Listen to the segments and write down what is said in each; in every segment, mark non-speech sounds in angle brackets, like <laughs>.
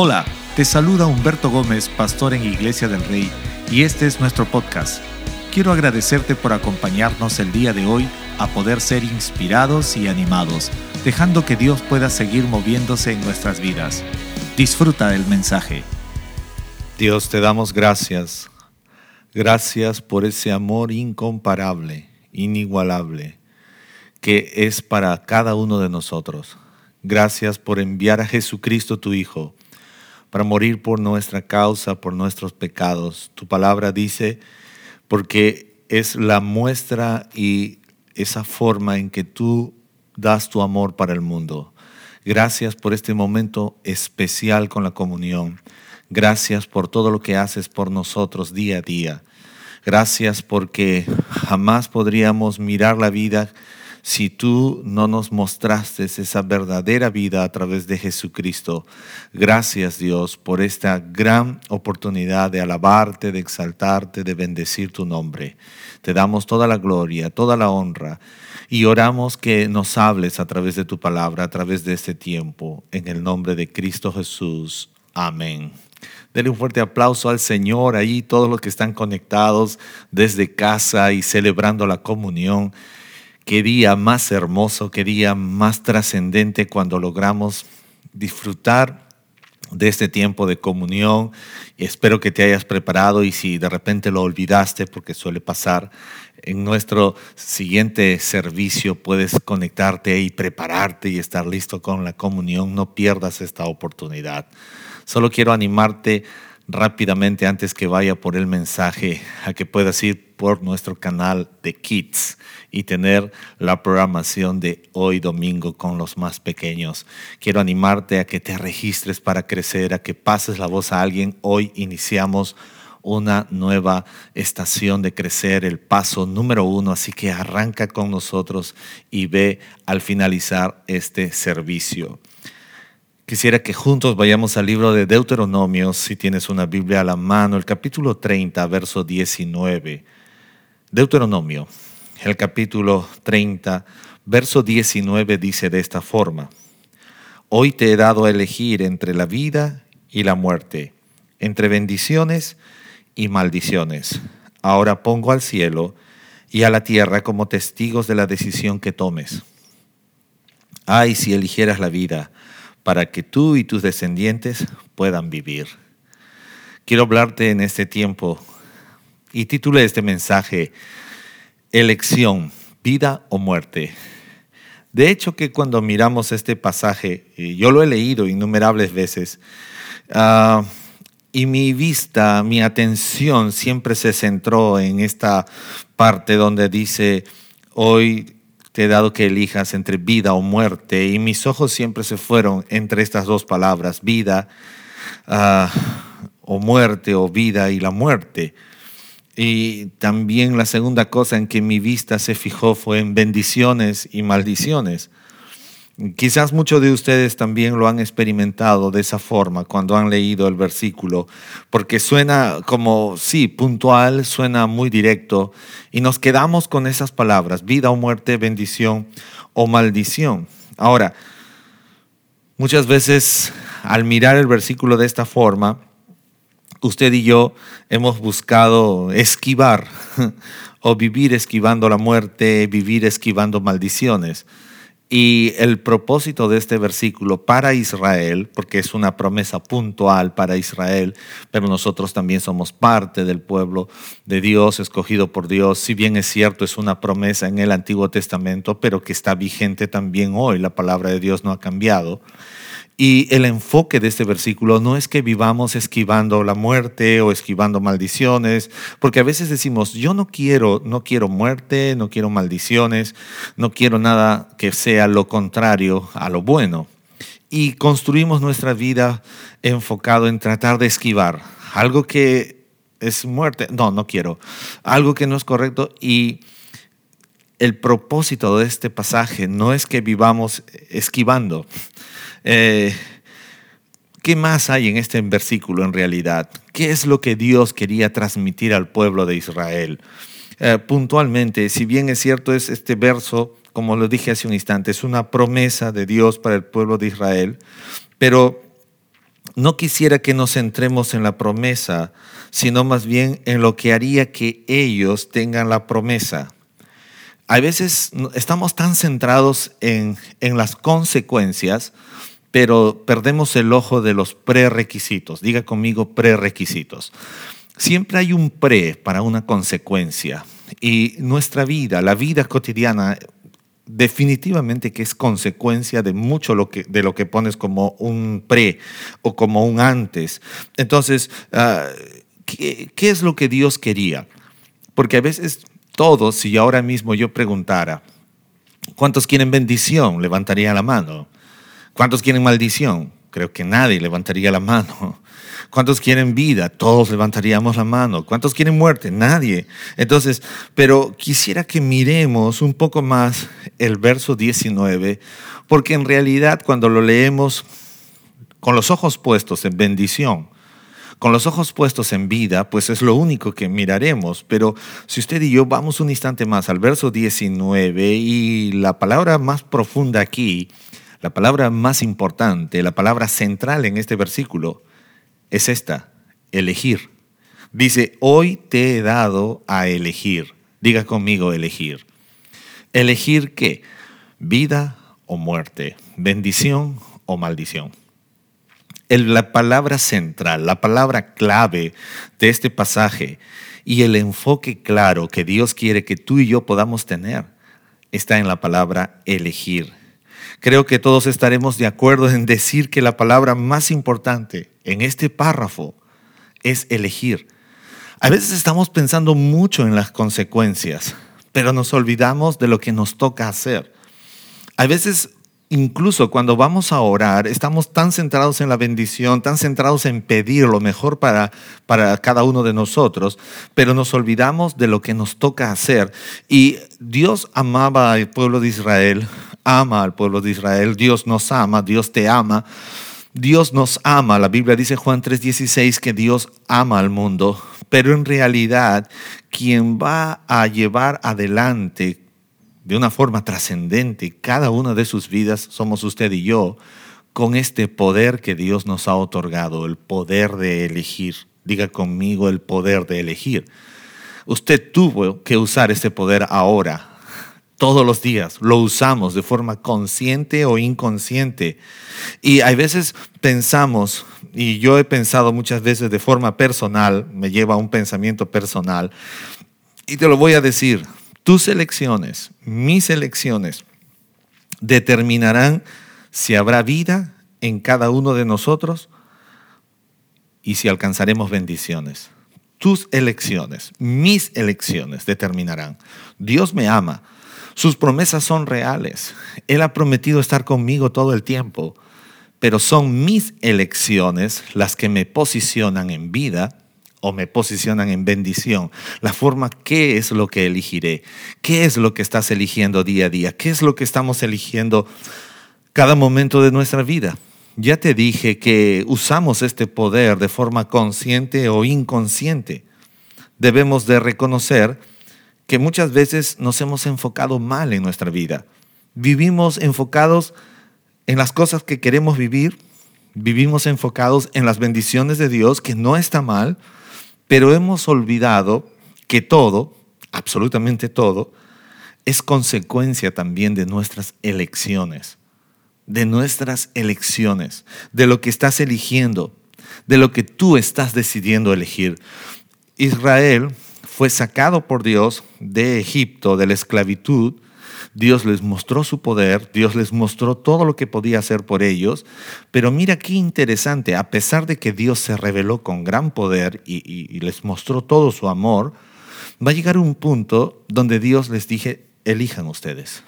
Hola, te saluda Humberto Gómez, pastor en Iglesia del Rey, y este es nuestro podcast. Quiero agradecerte por acompañarnos el día de hoy a poder ser inspirados y animados, dejando que Dios pueda seguir moviéndose en nuestras vidas. Disfruta del mensaje. Dios, te damos gracias. Gracias por ese amor incomparable, inigualable, que es para cada uno de nosotros. Gracias por enviar a Jesucristo tu Hijo para morir por nuestra causa, por nuestros pecados. Tu palabra dice, porque es la muestra y esa forma en que tú das tu amor para el mundo. Gracias por este momento especial con la comunión. Gracias por todo lo que haces por nosotros día a día. Gracias porque jamás podríamos mirar la vida si tú no nos mostraste esa verdadera vida a través de Jesucristo. Gracias Dios por esta gran oportunidad de alabarte, de exaltarte, de bendecir tu nombre. Te damos toda la gloria, toda la honra y oramos que nos hables a través de tu palabra, a través de este tiempo. En el nombre de Cristo Jesús. Amén. Dele un fuerte aplauso al Señor ahí, todos los que están conectados desde casa y celebrando la comunión. Qué día más hermoso, qué día más trascendente cuando logramos disfrutar de este tiempo de comunión. Espero que te hayas preparado y si de repente lo olvidaste, porque suele pasar, en nuestro siguiente servicio puedes conectarte y prepararte y estar listo con la comunión. No pierdas esta oportunidad. Solo quiero animarte rápidamente antes que vaya por el mensaje a que puedas ir por nuestro canal de Kids y tener la programación de hoy domingo con los más pequeños. Quiero animarte a que te registres para crecer, a que pases la voz a alguien. Hoy iniciamos una nueva estación de crecer, el paso número uno, así que arranca con nosotros y ve al finalizar este servicio. Quisiera que juntos vayamos al libro de Deuteronomio, si tienes una Biblia a la mano, el capítulo 30, verso 19. Deuteronomio, el capítulo 30, verso 19 dice de esta forma, Hoy te he dado a elegir entre la vida y la muerte, entre bendiciones y maldiciones. Ahora pongo al cielo y a la tierra como testigos de la decisión que tomes. Ay, si eligieras la vida, para que tú y tus descendientes puedan vivir. Quiero hablarte en este tiempo y titulé este mensaje Elección, vida o muerte. De hecho que cuando miramos este pasaje, yo lo he leído innumerables veces, ah, y mi vista, mi atención siempre se centró en esta parte donde dice, hoy te he dado que elijas entre vida o muerte, y mis ojos siempre se fueron entre estas dos palabras, vida ah, o muerte, o vida y la muerte. Y también la segunda cosa en que mi vista se fijó fue en bendiciones y maldiciones. Quizás muchos de ustedes también lo han experimentado de esa forma cuando han leído el versículo, porque suena como, sí, puntual, suena muy directo, y nos quedamos con esas palabras, vida o muerte, bendición o maldición. Ahora, muchas veces al mirar el versículo de esta forma, usted y yo hemos buscado esquivar <laughs> o vivir esquivando la muerte, vivir esquivando maldiciones. Y el propósito de este versículo para Israel, porque es una promesa puntual para Israel, pero nosotros también somos parte del pueblo de Dios, escogido por Dios, si bien es cierto, es una promesa en el Antiguo Testamento, pero que está vigente también hoy, la palabra de Dios no ha cambiado. Y el enfoque de este versículo no es que vivamos esquivando la muerte o esquivando maldiciones, porque a veces decimos, yo no quiero, no quiero muerte, no quiero maldiciones, no quiero nada que sea lo contrario a lo bueno. Y construimos nuestra vida enfocado en tratar de esquivar algo que es muerte, no, no quiero, algo que no es correcto y el propósito de este pasaje no es que vivamos esquivando, eh, ¿Qué más hay en este versículo en realidad? ¿Qué es lo que Dios quería transmitir al pueblo de Israel? Eh, puntualmente, si bien es cierto, es este verso, como lo dije hace un instante, es una promesa de Dios para el pueblo de Israel, pero no quisiera que nos centremos en la promesa, sino más bien en lo que haría que ellos tengan la promesa. A veces estamos tan centrados en, en las consecuencias, pero perdemos el ojo de los prerequisitos. Diga conmigo prerequisitos. Siempre hay un pre para una consecuencia. Y nuestra vida, la vida cotidiana, definitivamente que es consecuencia de mucho lo que, de lo que pones como un pre o como un antes. Entonces, ah, ¿qué, ¿qué es lo que Dios quería? Porque a veces todos, si ahora mismo yo preguntara, ¿cuántos quieren bendición? Levantaría la mano. ¿Cuántos quieren maldición? Creo que nadie levantaría la mano. <laughs> ¿Cuántos quieren vida? Todos levantaríamos la mano. ¿Cuántos quieren muerte? Nadie. Entonces, pero quisiera que miremos un poco más el verso 19, porque en realidad cuando lo leemos con los ojos puestos en bendición, con los ojos puestos en vida, pues es lo único que miraremos. Pero si usted y yo vamos un instante más al verso 19 y la palabra más profunda aquí, la palabra más importante, la palabra central en este versículo, es esta, elegir. Dice, hoy te he dado a elegir. Diga conmigo elegir. ¿Elegir qué? Vida o muerte, bendición o maldición. La palabra central, la palabra clave de este pasaje y el enfoque claro que Dios quiere que tú y yo podamos tener está en la palabra elegir. Creo que todos estaremos de acuerdo en decir que la palabra más importante en este párrafo es elegir. A veces estamos pensando mucho en las consecuencias, pero nos olvidamos de lo que nos toca hacer. A veces incluso cuando vamos a orar, estamos tan centrados en la bendición, tan centrados en pedir lo mejor para, para cada uno de nosotros, pero nos olvidamos de lo que nos toca hacer. Y Dios amaba al pueblo de Israel ama al pueblo de Israel, Dios nos ama, Dios te ama. Dios nos ama, la Biblia dice Juan 3:16 que Dios ama al mundo, pero en realidad quien va a llevar adelante de una forma trascendente cada una de sus vidas somos usted y yo, con este poder que Dios nos ha otorgado, el poder de elegir. Diga conmigo el poder de elegir. Usted tuvo que usar este poder ahora, todos los días, lo usamos de forma consciente o inconsciente. Y hay veces pensamos, y yo he pensado muchas veces de forma personal, me lleva a un pensamiento personal, y te lo voy a decir, tus elecciones, mis elecciones, determinarán si habrá vida en cada uno de nosotros y si alcanzaremos bendiciones. Tus elecciones, mis elecciones determinarán. Dios me ama sus promesas son reales. Él ha prometido estar conmigo todo el tiempo, pero son mis elecciones las que me posicionan en vida o me posicionan en bendición. La forma, ¿qué es lo que elegiré? ¿Qué es lo que estás eligiendo día a día? ¿Qué es lo que estamos eligiendo cada momento de nuestra vida? Ya te dije que usamos este poder de forma consciente o inconsciente. Debemos de reconocer que muchas veces nos hemos enfocado mal en nuestra vida. Vivimos enfocados en las cosas que queremos vivir, vivimos enfocados en las bendiciones de Dios, que no está mal, pero hemos olvidado que todo, absolutamente todo, es consecuencia también de nuestras elecciones, de nuestras elecciones, de lo que estás eligiendo, de lo que tú estás decidiendo elegir. Israel fue sacado por Dios de Egipto, de la esclavitud, Dios les mostró su poder, Dios les mostró todo lo que podía hacer por ellos, pero mira qué interesante, a pesar de que Dios se reveló con gran poder y, les mostró todo su amor, va a llegar un punto donde Dios les dije, elijan ustedes.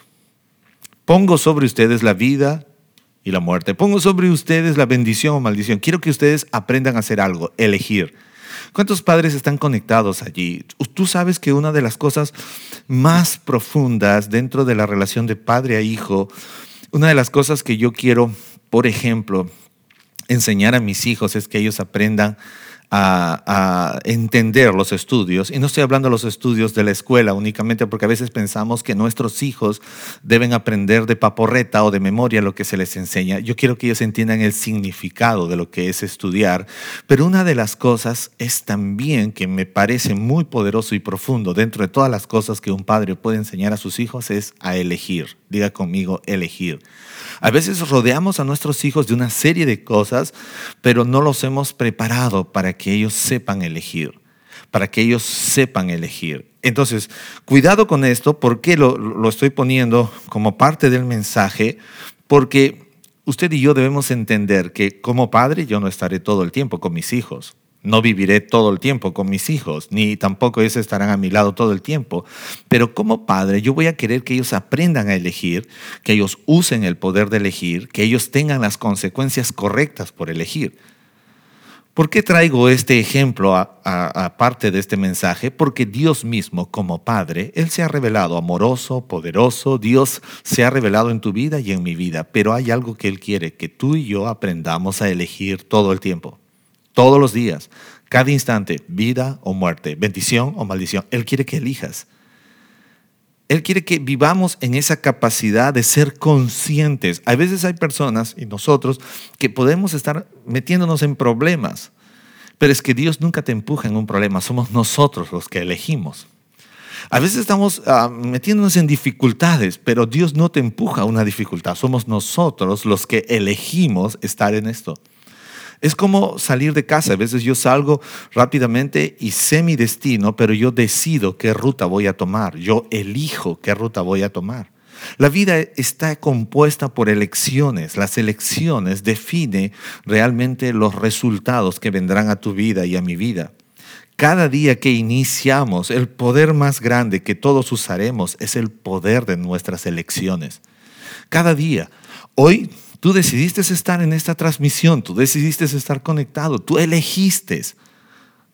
Pongo sobre ustedes la vida y la muerte, pongo sobre ustedes la bendición o maldición. Quiero que ustedes aprendan a hacer algo, elegir. ¿Cuántos padres están conectados allí? Tú sabes que una de las cosas más profundas dentro de la relación de padre a hijo, una de las cosas que yo quiero, por ejemplo, enseñar a mis hijos es que ellos aprendan a, entender los estudios. Y no estoy hablando de los estudios de la escuela únicamente porque a veces pensamos que nuestros hijos deben aprender de paporreta o de memoria lo que se les enseña. Yo quiero que ellos entiendan el significado de lo que es estudiar. Pero una de las cosas es también que me parece muy poderoso y profundo dentro de todas las cosas que un padre puede enseñar a sus hijos es a elegir. Diga conmigo, elegir. A veces rodeamos a nuestros hijos de una serie de cosas, pero no los hemos preparado para que ellos sepan elegir, para que ellos sepan elegir. Entonces, cuidado con esto, ¿por qué lo, lo estoy poniendo como parte del mensaje? Porque usted y yo debemos entender que como padre yo no estaré todo el tiempo con mis hijos. No viviré todo el tiempo con mis hijos, ni tampoco ellos estarán a mi lado todo el tiempo. Pero como padre, yo voy a querer que ellos aprendan a elegir, que ellos usen el poder de elegir, que ellos tengan las consecuencias correctas por elegir. ¿Por qué traigo este ejemplo aparte de este mensaje? Porque Dios mismo, como Padre, Él se ha revelado amoroso, poderoso, Dios se ha revelado en tu vida y en mi vida, pero hay algo que Él quiere, que tú y yo aprendamos a elegir todo el tiempo todos los días, cada instante, vida o muerte, bendición o maldición. Él quiere que elijas. Él quiere que vivamos en esa capacidad de ser conscientes. A veces hay personas y nosotros que podemos estar metiéndonos en problemas, pero es que Dios nunca te empuja en un problema, somos nosotros los que elegimos. A veces estamos ah, metiéndonos en dificultades, pero Dios no te empuja a una dificultad, somos nosotros los que elegimos estar en esto. Es como salir de casa. A veces yo salgo rápidamente y sé mi destino, pero yo decido qué ruta voy a tomar. Yo elijo qué ruta voy a tomar. La vida está compuesta por elecciones. Las elecciones definen realmente los resultados que vendrán a tu vida y a mi vida. Cada día que iniciamos, el poder más grande que todos usaremos es el poder de nuestras elecciones. Cada día. Hoy Tú decidiste estar en esta transmisión, tú decidiste estar conectado, tú elegiste.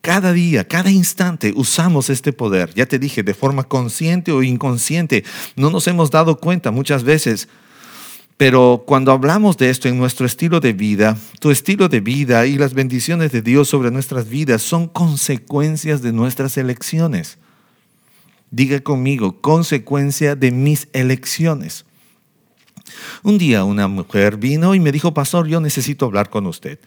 Cada día, cada instante usamos este poder. Ya te dije, de forma consciente o inconsciente, no nos hemos dado cuenta muchas veces. Pero cuando hablamos de esto en nuestro estilo de vida, tu estilo de vida y las bendiciones de Dios sobre nuestras vidas son consecuencias de nuestras elecciones. Diga conmigo, consecuencia de mis elecciones. Un día una mujer vino y me dijo, pastor, yo necesito hablar con usted.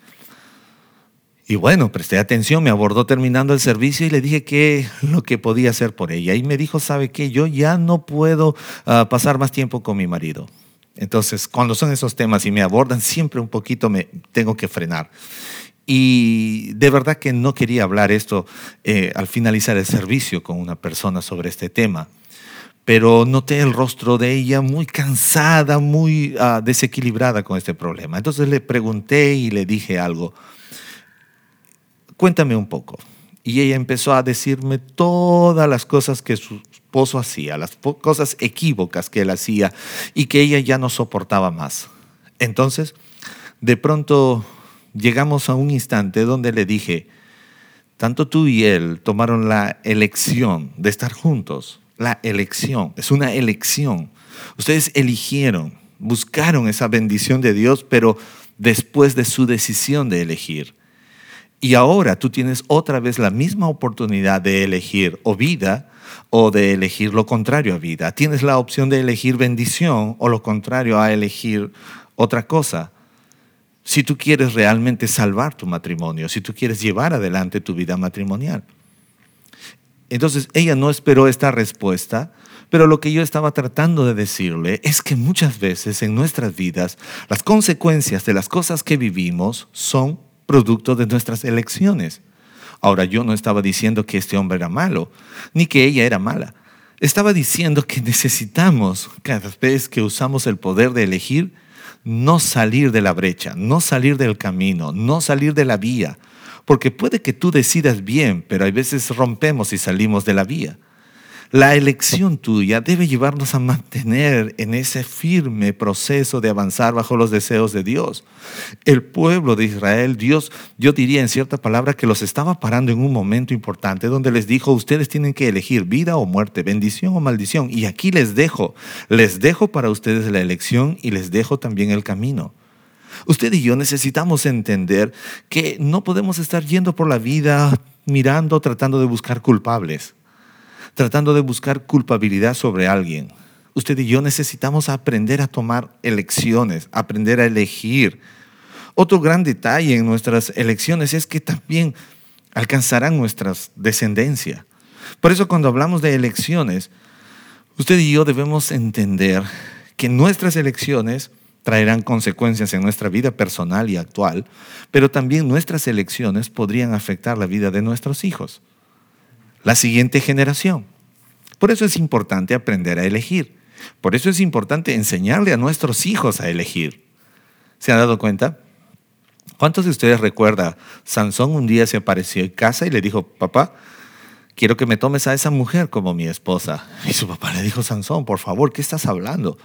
Y bueno, presté atención, me abordó terminando el servicio y le dije que <laughs> lo que podía hacer por ella. Y me dijo, ¿sabe qué? Yo ya no puedo ah, pasar más tiempo con mi marido. Entonces, cuando son esos temas y me abordan, siempre un poquito me tengo que frenar. Y de verdad que no quería hablar esto eh, al finalizar el servicio con una persona sobre este tema pero noté el rostro de ella muy cansada, muy ah, desequilibrada con este problema. Entonces le pregunté y le dije algo, cuéntame un poco. Y ella empezó a decirme todas las cosas que su esposo hacía, las cosas equívocas que él hacía y que ella ya no soportaba más. Entonces, de pronto llegamos a un instante donde le dije, tanto tú y él tomaron la elección de estar juntos la elección, es una elección. Ustedes eligieron, buscaron esa bendición de Dios, pero después de su decisión de elegir. Y ahora tú tienes otra vez la misma oportunidad de elegir o vida o de elegir lo contrario a vida. Tienes la opción de elegir bendición o lo contrario a elegir otra cosa. Si tú quieres realmente salvar tu matrimonio, si tú quieres llevar adelante tu vida matrimonial. Entonces ella no esperó esta respuesta, pero lo que yo estaba tratando de decirle es que muchas veces en nuestras vidas las consecuencias de las cosas que vivimos son producto de nuestras elecciones. Ahora yo no estaba diciendo que este hombre era malo, ni que ella era mala. Estaba diciendo que necesitamos, cada vez que usamos el poder de elegir, no salir de la brecha, no salir del camino, no salir de la vía, porque puede que tú decidas bien, pero hay veces rompemos y salimos de la vía. La elección tuya debe llevarnos a mantener en ese firme proceso de avanzar bajo los deseos de Dios. El pueblo de Israel, Dios, yo diría en cierta palabra que los estaba parando en un momento importante donde les dijo, ustedes tienen que elegir vida o muerte, bendición o maldición. Y aquí les dejo, les dejo para ustedes la elección y les dejo también el camino. Usted y yo necesitamos entender que no podemos estar yendo por la vida mirando, tratando de buscar culpables, tratando de buscar culpabilidad sobre alguien. Usted y yo necesitamos aprender a tomar elecciones, aprender a elegir. Otro gran detalle en nuestras elecciones es que también alcanzarán nuestra descendencia. Por eso cuando hablamos de elecciones, usted y yo debemos entender que nuestras elecciones traerán consecuencias en nuestra vida personal y actual, pero también nuestras elecciones podrían afectar la vida de nuestros hijos, la siguiente generación. Por eso es importante aprender a elegir. Por eso es importante enseñarle a nuestros hijos a elegir. ¿Se han dado cuenta? ¿Cuántos de ustedes recuerdan? Sansón un día se apareció en casa y le dijo, papá, quiero que me tomes a esa mujer como mi esposa. Y su papá le dijo, Sansón, por favor, ¿qué estás hablando?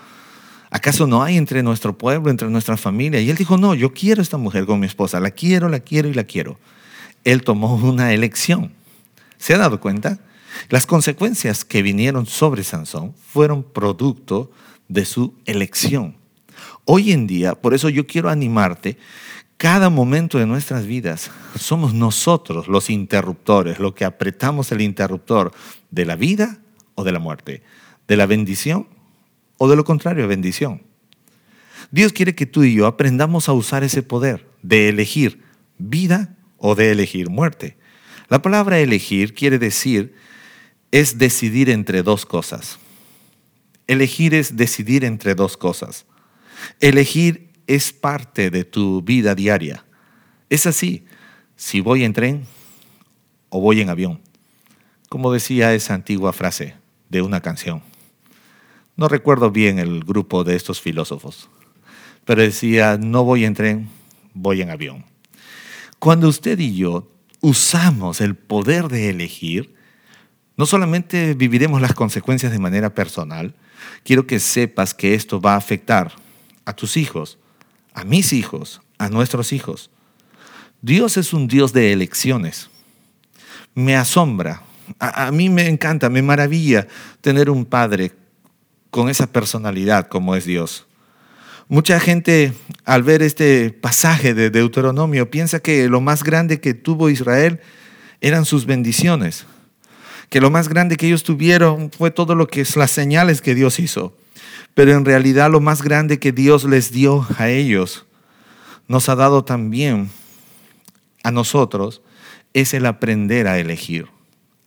¿Acaso no hay entre nuestro pueblo, entre nuestra familia? Y él dijo, no, yo quiero esta mujer como mi esposa, la quiero, la quiero y la quiero. Él tomó una elección. ¿Se ha dado cuenta? Las consecuencias que vinieron sobre Sansón fueron producto de su elección. Hoy en día, por eso yo quiero animarte, cada momento de nuestras vidas somos nosotros los interruptores, lo que apretamos el interruptor de la vida o de la muerte, de la bendición o de lo contrario, bendición. Dios quiere que tú y yo aprendamos a usar ese poder de elegir vida o de elegir muerte. La palabra elegir quiere decir es decidir entre dos cosas. Elegir es decidir entre dos cosas. Elegir es parte de tu vida diaria. Es así, si voy en tren o voy en avión, como decía esa antigua frase de una canción. No recuerdo bien el grupo de estos filósofos, pero decía, no voy en tren, voy en avión. Cuando usted y yo usamos el poder de elegir, no solamente viviremos las consecuencias de manera personal, quiero que sepas que esto va a afectar a tus hijos, a mis hijos, a nuestros hijos. Dios es un Dios de elecciones. Me asombra, a, mí me encanta, me maravilla tener un padre con esa personalidad como es Dios. Mucha gente al ver este pasaje de Deuteronomio piensa que lo más grande que tuvo Israel eran sus bendiciones, que lo más grande que ellos tuvieron fue todo lo que es las señales que Dios hizo. Pero en realidad lo más grande que Dios les dio a ellos nos ha dado también a nosotros es el aprender a elegir,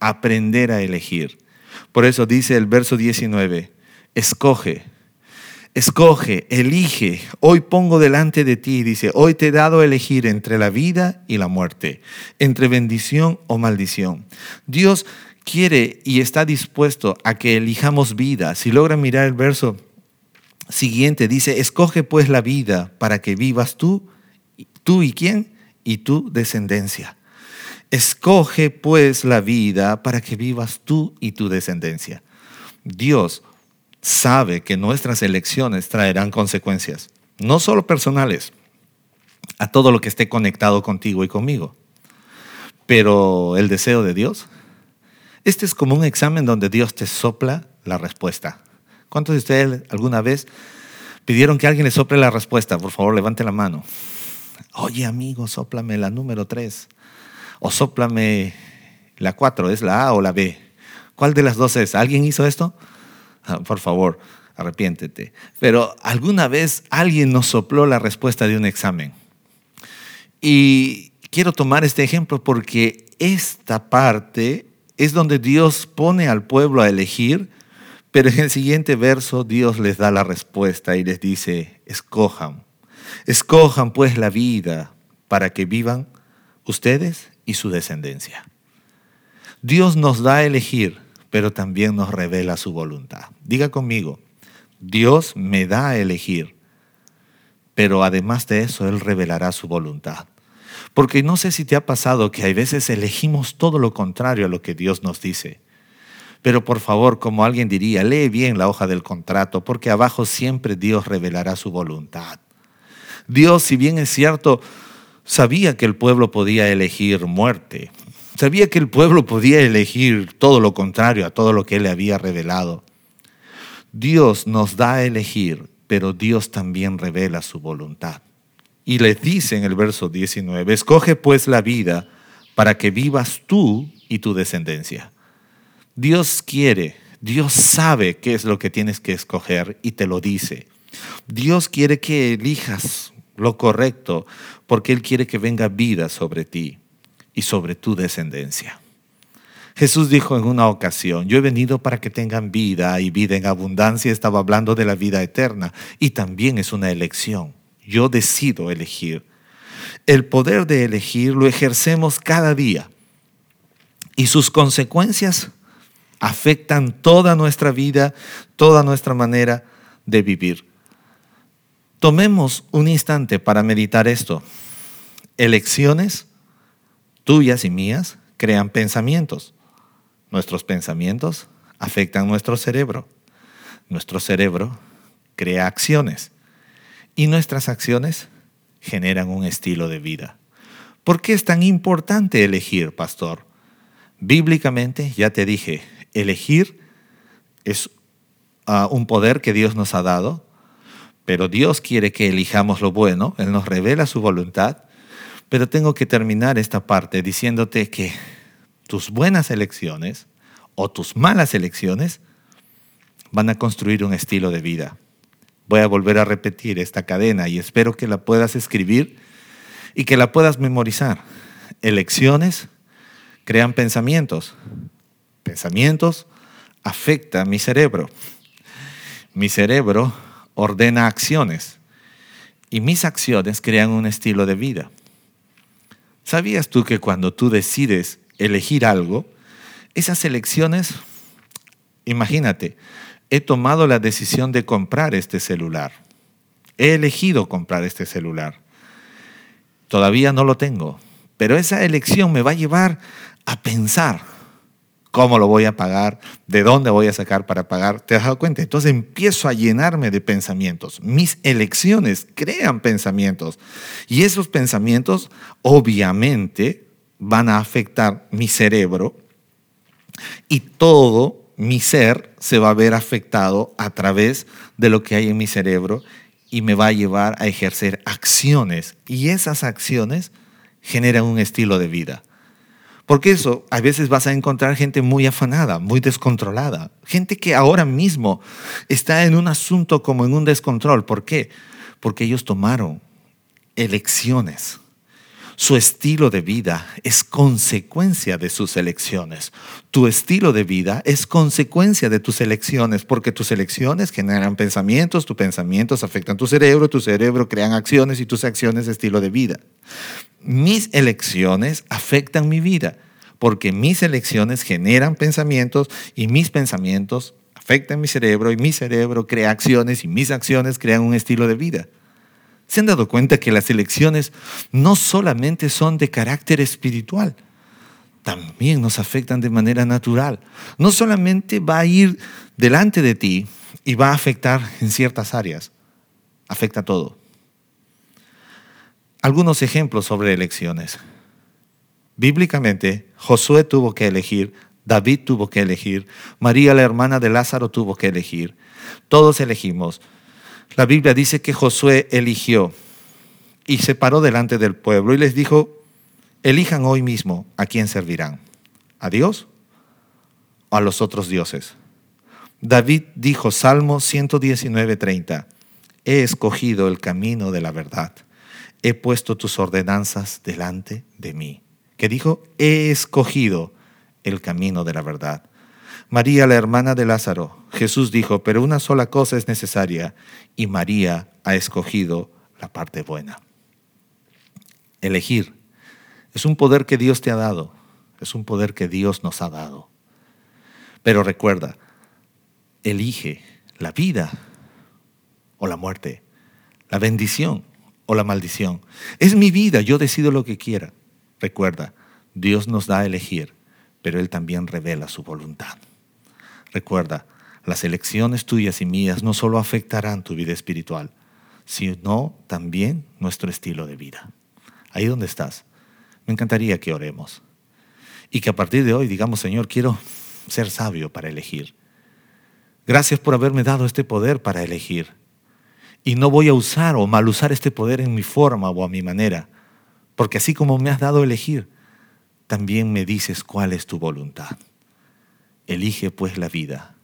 aprender a elegir. Por eso dice el verso 19, escoge, escoge, elige. Hoy pongo delante de ti, dice, hoy te he dado a elegir entre la vida y la muerte, entre bendición o maldición. Dios quiere y está dispuesto a que elijamos vida. Si logra mirar el verso siguiente, dice, escoge pues la vida para que vivas tú, tú y quién, y tu descendencia. Escoge pues la vida para que vivas tú y tu descendencia. Dios sabe que nuestras elecciones traerán consecuencias, no solo personales, a todo lo que esté conectado contigo y conmigo, pero el deseo de Dios. Este es como un examen donde Dios te sopla la respuesta. ¿Cuántos de ustedes alguna vez pidieron que alguien le sople la respuesta? Por favor, levante la mano. Oye, amigo, soplame la número 3. O soplame la 4, ¿es la A o la B? ¿Cuál de las dos es? ¿Alguien hizo esto? <laughs> Por favor, arrepiéntete. Pero alguna vez alguien nos sopló la respuesta de un examen. Y quiero tomar este ejemplo porque esta parte es donde Dios pone al pueblo a elegir, pero en el siguiente verso Dios les da la respuesta y les dice, escojan, escojan pues la vida para que vivan ustedes y su descendencia. Dios nos da a elegir pero también nos revela su voluntad. Diga conmigo, Dios me da a elegir, pero además de eso, Él revelará su voluntad. Porque no sé si te ha pasado que hay veces elegimos todo lo contrario a lo que Dios nos dice. Pero por favor, como alguien diría, lee bien la hoja del contrato, porque abajo siempre Dios revelará su voluntad. Dios, si bien es cierto, sabía que el pueblo podía elegir muerte, Sabía que el pueblo podía elegir todo lo contrario a todo lo que él le había revelado. Dios nos da a elegir, pero Dios también revela su voluntad. Y les dice en el verso 19, escoge pues la vida para que vivas tú y tu descendencia. Dios quiere, Dios sabe qué es lo que tienes que escoger y te lo dice. Dios quiere que elijas lo correcto porque Él quiere que venga vida sobre ti y sobre tu descendencia. Jesús dijo en una ocasión, yo he venido para que tengan vida y vida en abundancia. Estaba hablando de la vida eterna y también es una elección. Yo decido elegir. El poder de elegir lo ejercemos cada día y sus consecuencias afectan toda nuestra vida, toda nuestra manera de vivir. Tomemos un instante para meditar esto. Elecciones tuyas y mías crean pensamientos. Nuestros pensamientos afectan nuestro cerebro. Nuestro cerebro crea acciones. Y nuestras acciones generan un estilo de vida. ¿Por qué es tan importante elegir, pastor? Bíblicamente, ya te dije, elegir es ah, un poder que Dios nos ha dado, pero Dios quiere que elijamos lo bueno, Él nos revela su voluntad, pero tengo que terminar esta parte diciéndote que tus buenas elecciones o tus malas elecciones van a construir un estilo de vida. Voy a volver a repetir esta cadena y espero que la puedas escribir y que la puedas memorizar. Elecciones crean pensamientos. Pensamientos afectan mi cerebro. Mi cerebro ordena acciones y mis acciones crean un estilo de vida. ¿Sabías tú que cuando tú decides elegir algo, esas elecciones, imagínate, he tomado la decisión de comprar este celular. He elegido comprar este celular. Todavía no lo tengo, pero esa elección me va a llevar a pensar cómo lo voy a pagar, de dónde voy a sacar para pagar. ¿Te has dado cuenta? Entonces empiezo a llenarme de pensamientos. Mis elecciones crean pensamientos y esos pensamientos obviamente van a afectar mi cerebro y todo mi ser se va a ver afectado a través de lo que hay en mi cerebro y me va a llevar a ejercer acciones. Y esas acciones generan un estilo de vida. Porque eso, a veces vas a encontrar gente muy afanada, muy descontrolada, gente que ahora mismo está en un asunto como en un descontrol. ¿Por qué? Porque ellos tomaron elecciones su estilo de vida es consecuencia de sus elecciones. Tu estilo de vida es consecuencia de tus elecciones, porque tus elecciones generan pensamientos, tus pensamientos afectan tu cerebro, tu cerebro crean acciones y tus acciones estilo de vida. Mis elecciones afectan mi vida, porque mis elecciones generan pensamientos y mis pensamientos afectan mi cerebro y mi cerebro crea acciones y mis acciones crean un estilo de vida. ¿Se han dado cuenta que las elecciones no solamente son de carácter espiritual, también nos afectan de manera natural? No solamente va a ir delante de ti y va a afectar en ciertas áreas, afecta todo. Algunos ejemplos sobre elecciones. Bíblicamente, Josué tuvo que elegir, David tuvo que elegir, María la hermana de Lázaro tuvo que elegir. Todos elegimos. La Biblia dice que Josué eligió y se paró delante del pueblo y les dijo, elijan hoy mismo a quién servirán, a Dios o a los otros dioses. David dijo, Salmo 119.30, he escogido el camino de la verdad, he puesto tus ordenanzas delante de mí. Que dijo, he escogido el camino de la verdad. María, la hermana de Lázaro, Jesús dijo, pero una sola cosa es necesaria y María ha escogido la parte buena. Elegir es un poder que Dios te ha dado, es un poder que Dios nos ha dado. Pero recuerda, elige la vida o la muerte, la bendición o la maldición. Es mi vida, yo decido lo que quiera. Recuerda, Dios nos da a elegir, pero Él también revela su voluntad. Recuerda, las elecciones tuyas y mías no solo afectarán tu vida espiritual, sino también nuestro estilo de vida. Ahí donde estás, me encantaría que oremos y que a partir de hoy digamos, Señor, quiero ser sabio para elegir. Gracias por haberme dado este poder para elegir. Y no voy a usar o mal usar este poder en mi forma o a mi manera, porque así como me has dado elegir, también me dices cuál es tu voluntad. Elige pues la vida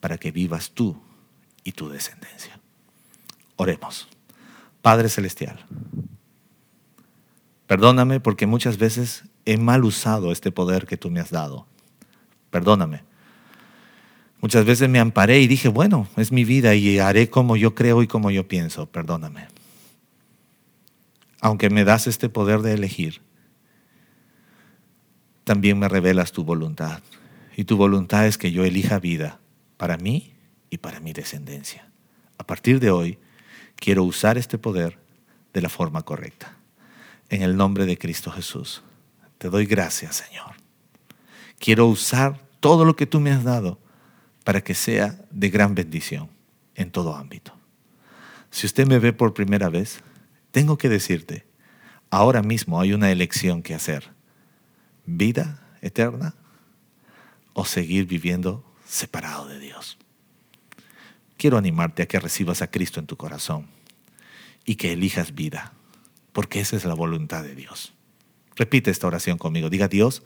para que vivas tú y tu descendencia. Oremos. Padre Celestial, perdóname porque muchas veces he mal usado este poder que tú me has dado. Perdóname. Muchas veces me amparé y dije, bueno, es mi vida y haré como yo creo y como yo pienso. Perdóname. Aunque me das este poder de elegir, también me revelas tu voluntad. Y tu voluntad es que yo elija vida para mí y para mi descendencia. A partir de hoy, quiero usar este poder de la forma correcta. En el nombre de Cristo Jesús, te doy gracias, Señor. Quiero usar todo lo que tú me has dado para que sea de gran bendición en todo ámbito. Si usted me ve por primera vez, tengo que decirte, ahora mismo hay una elección que hacer vida eterna o seguir viviendo separado de Dios. Quiero animarte a que recibas a Cristo en tu corazón y que elijas vida, porque esa es la voluntad de Dios. Repite esta oración conmigo. Diga, Dios,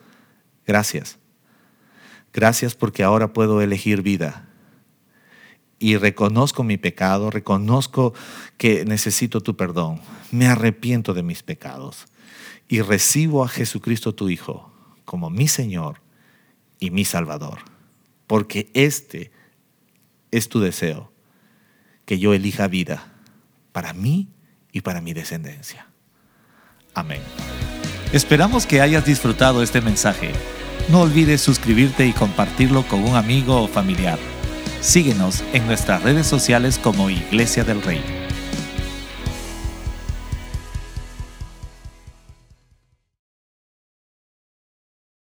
gracias. Gracias porque ahora puedo elegir vida. Y reconozco mi pecado, reconozco que necesito tu perdón. Me arrepiento de mis pecados y recibo a Jesucristo tu Hijo como mi Señor y mi Salvador. Porque este es tu deseo, que yo elija vida para mí y para mi descendencia. Amén. Esperamos que hayas disfrutado este mensaje. No olvides suscribirte y compartirlo con un amigo o familiar. Síguenos en nuestras redes sociales como Iglesia del Rey.